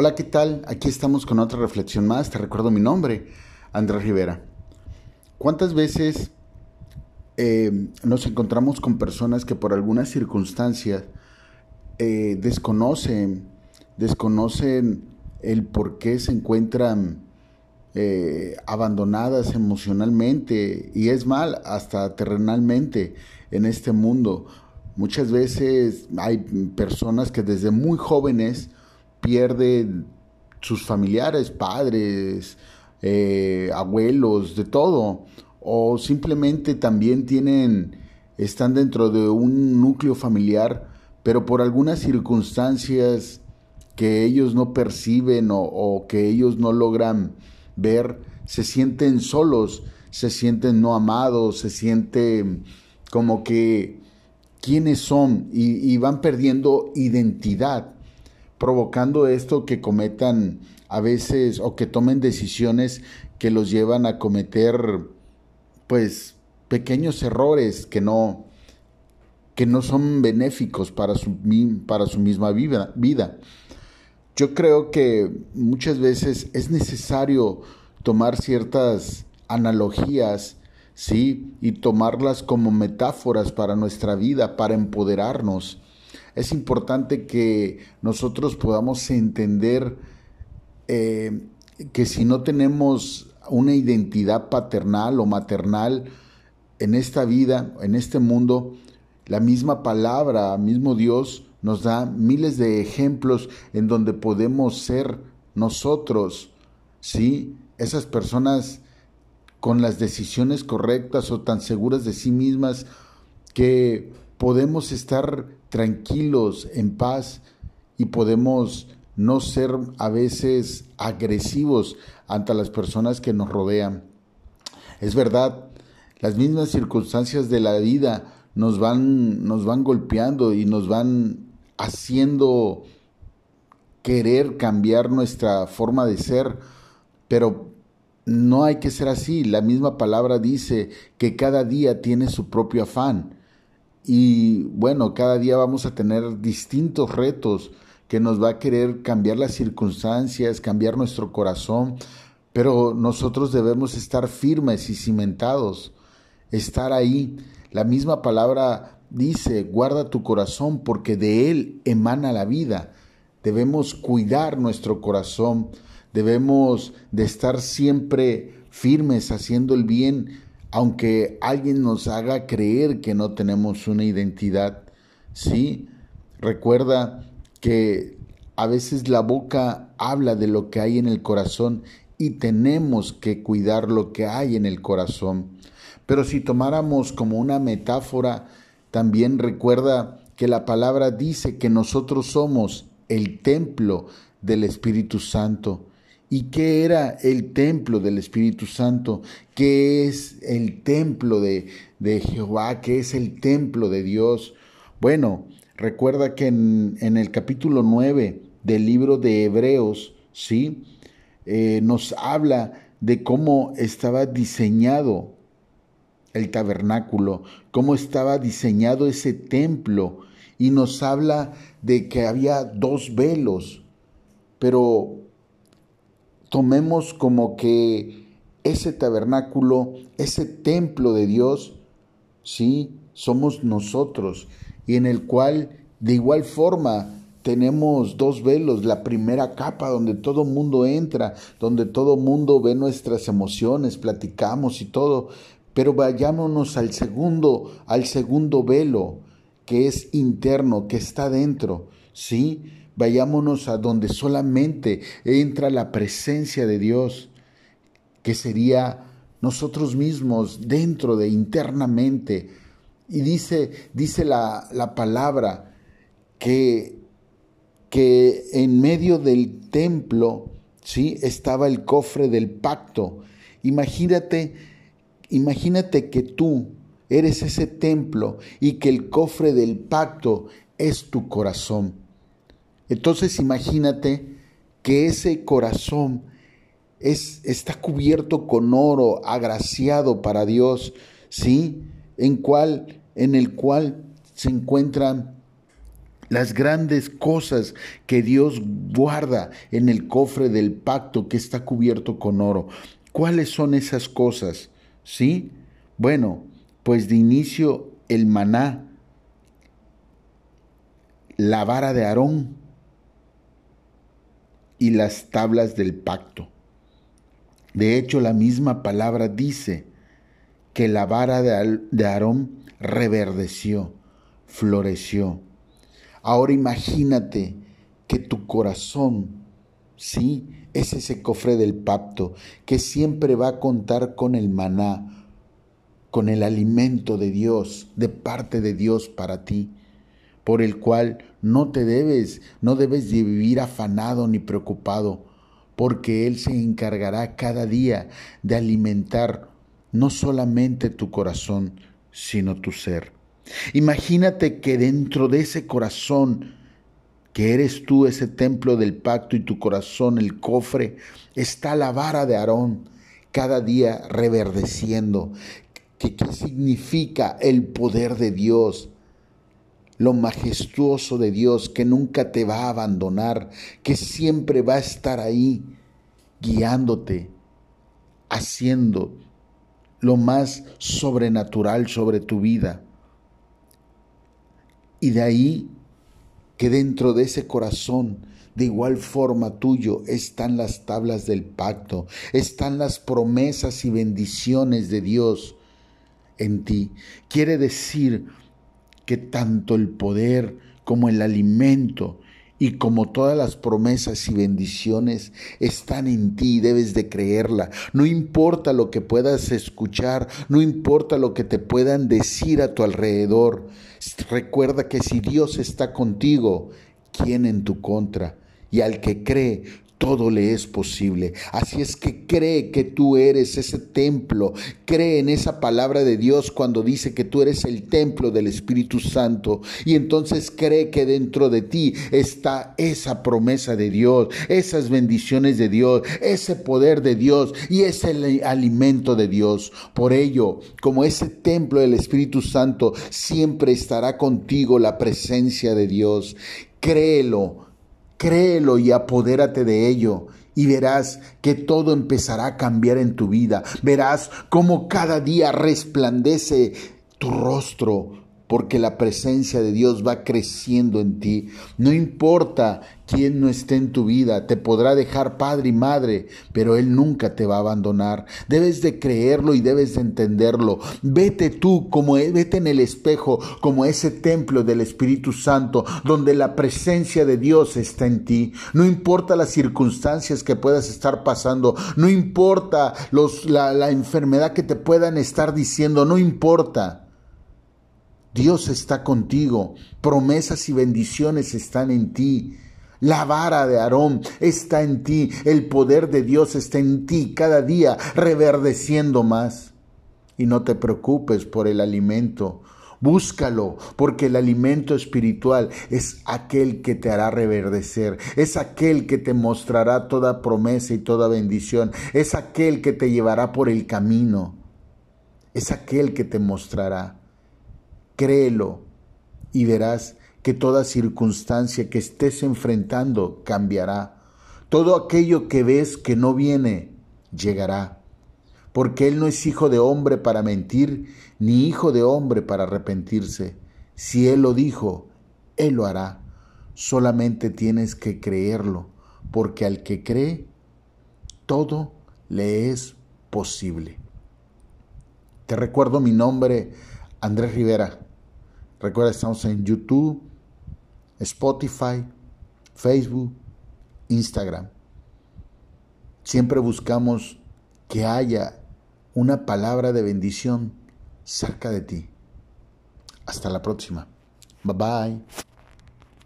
Hola, ¿qué tal? Aquí estamos con otra reflexión más. Te recuerdo mi nombre, Andrés Rivera. ¿Cuántas veces eh, nos encontramos con personas que por algunas circunstancias eh, desconocen, desconocen el por qué se encuentran eh, abandonadas emocionalmente y es mal hasta terrenalmente en este mundo? Muchas veces hay personas que desde muy jóvenes pierden sus familiares, padres, eh, abuelos, de todo, o simplemente también tienen, están dentro de un núcleo familiar, pero por algunas circunstancias que ellos no perciben o, o que ellos no logran ver, se sienten solos, se sienten no amados, se sienten como que quiénes son y, van perdiendo identidad, provocando esto que cometan a veces o que tomen decisiones que los llevan a cometer pues pequeños errores que no que no son benéficos para su, para su misma vida, vida. Yo creo que muchas veces es necesario tomar ciertas analogías ¿sí? Y tomarlas como metáforas para nuestra vida, para empoderarnos. Es importante que nosotros podamos entender eh, que si no tenemos una identidad paternal o maternal en esta vida, en este mundo, la misma palabra, mismo Dios nos da miles de ejemplos en donde podemos ser nosotros, ¿sí? Esas personas con las decisiones correctas o tan seguras de sí mismas que podemos estar tranquilos, en paz y podemos no ser a veces agresivos ante las personas que nos rodean. Es verdad, las mismas circunstancias de la vida nos van, nos van golpeando y nos van haciendo querer cambiar nuestra forma de ser, pero no hay que ser así. La misma palabra dice que cada día tiene su propio afán. Y bueno, cada día vamos a tener distintos retos que nos va a querer cambiar las circunstancias, cambiar nuestro corazón, pero nosotros debemos estar firmes y cimentados, estar ahí. La misma palabra dice, guarda tu corazón porque de él emana la vida. Debemos cuidar nuestro corazón Debemos de estar siempre firmes haciendo el bien, aunque alguien nos haga creer que no tenemos una identidad. Sí, recuerda que a veces la boca habla de lo que hay en el corazón y tenemos que cuidar lo que hay en el corazón. Pero si tomáramos como una metáfora, también recuerda que la palabra dice que nosotros somos el templo del Espíritu Santo. ¿Y qué era el templo del Espíritu Santo? ¿Qué es el templo de, de Jehová? ¿Qué es el templo de Dios? Bueno, recuerda que en, el capítulo 9 del libro de Hebreos, ¿sí? Eh, nos habla de cómo estaba diseñado el tabernáculo, cómo estaba diseñado ese templo, y nos habla de que había dos velos, pero tomemos como que ese tabernáculo, ese templo de Dios, sí, somos nosotros, y en el cual de igual forma tenemos dos velos, la primera capa donde todo mundo entra, donde todo mundo ve nuestras emociones, platicamos y todo, pero vayámonos al segundo, al segundo velo, que es interno, que está dentro, ¿sí? Vayámonos a donde solamente entra la presencia de Dios, que sería nosotros mismos dentro de internamente. Y dice, dice la, la palabra que, que en medio del templo ¿sí? estaba el cofre del pacto. Imagínate, imagínate que tú eres ese templo y que el cofre del pacto es tu corazón. Entonces imagínate que ese corazón es, está cubierto con oro, agraciado para Dios, ¿sí? En, en el cual se encuentran las grandes cosas que Dios guarda en el cofre del pacto que está cubierto con oro. ¿Cuáles son esas cosas? ¿Sí? Bueno, pues de inicio el maná, la vara de Aarón y las tablas del pacto. De hecho, la misma palabra dice que la vara de Aarón reverdeció, floreció. Ahora imagínate que tu corazón, sí, es ese cofre del pacto que siempre va a contar con el maná, con el alimento de Dios, de parte de Dios para ti, por el cual no te debes, no debes de vivir afanado ni preocupado, porque Él se encargará cada día de alimentar no solamente tu corazón, sino tu ser. Imagínate que dentro de ese corazón, que eres tú ese templo del pacto y tu corazón el cofre, está la vara de Aarón cada día reverdeciendo. ¿Qué, qué significa el poder de Dios? Lo majestuoso de Dios que nunca te va a abandonar, que siempre va a estar ahí guiándote, haciendo lo más sobrenatural sobre tu vida. Y de ahí que dentro de ese corazón, de igual forma tuyo, están las tablas del pacto, están las promesas y bendiciones de Dios en ti. Quiere decir que tanto el poder como el alimento y como todas las promesas y bendiciones están en ti, debes de creerla. No importa lo que puedas escuchar, no importa lo que te puedan decir a tu alrededor. Recuerda que si Dios está contigo, ¿quién en tu contra? Y al que cree, todo le es posible. Así es que cree que tú eres ese templo. Cree en esa palabra de Dios cuando dice que tú eres el templo del Espíritu Santo. Y entonces cree que dentro de ti está esa promesa de Dios, esas bendiciones de Dios, ese poder de Dios y ese alimento de Dios. Por ello, como ese templo del Espíritu Santo, siempre estará contigo la presencia de Dios. Créelo Créelo y apodérate de ello y verás que todo empezará a cambiar en tu vida. Verás cómo cada día resplandece tu rostro, porque la presencia de Dios va creciendo en ti. No importa quién no esté en tu vida, te podrá dejar padre y madre, pero Él nunca te va a abandonar. Debes de creerlo y debes de entenderlo. Vete tú, como e, vete en el espejo, como ese templo del Espíritu Santo, donde la presencia de Dios está en ti. No importa las circunstancias que puedas estar pasando, no importa los, la, la enfermedad que te puedan estar diciendo, no importa. Dios está contigo, promesas y bendiciones están en ti. La vara de Aarón está en ti, el poder de Dios está en ti cada día, reverdeciendo más. Y no te preocupes por el alimento, Búscalo, porque el alimento espiritual es aquel que te hará reverdecer, es aquel que te mostrará toda promesa y toda bendición, es aquel que te llevará por el camino, es aquel que te mostrará. Créelo y verás que toda circunstancia que estés enfrentando cambiará. Todo aquello que ves que no viene, llegará. Porque Él no es hijo de hombre para mentir, ni hijo de hombre para arrepentirse. Si Él lo dijo, Él lo hará. Solamente tienes que creerlo, porque al que cree, todo le es posible. Te recuerdo mi nombre, Andrés Rivera. Recuerda, estamos en YouTube, Spotify, Facebook, Instagram. Siempre buscamos que haya una palabra de bendición cerca de ti. Hasta la próxima. Bye bye.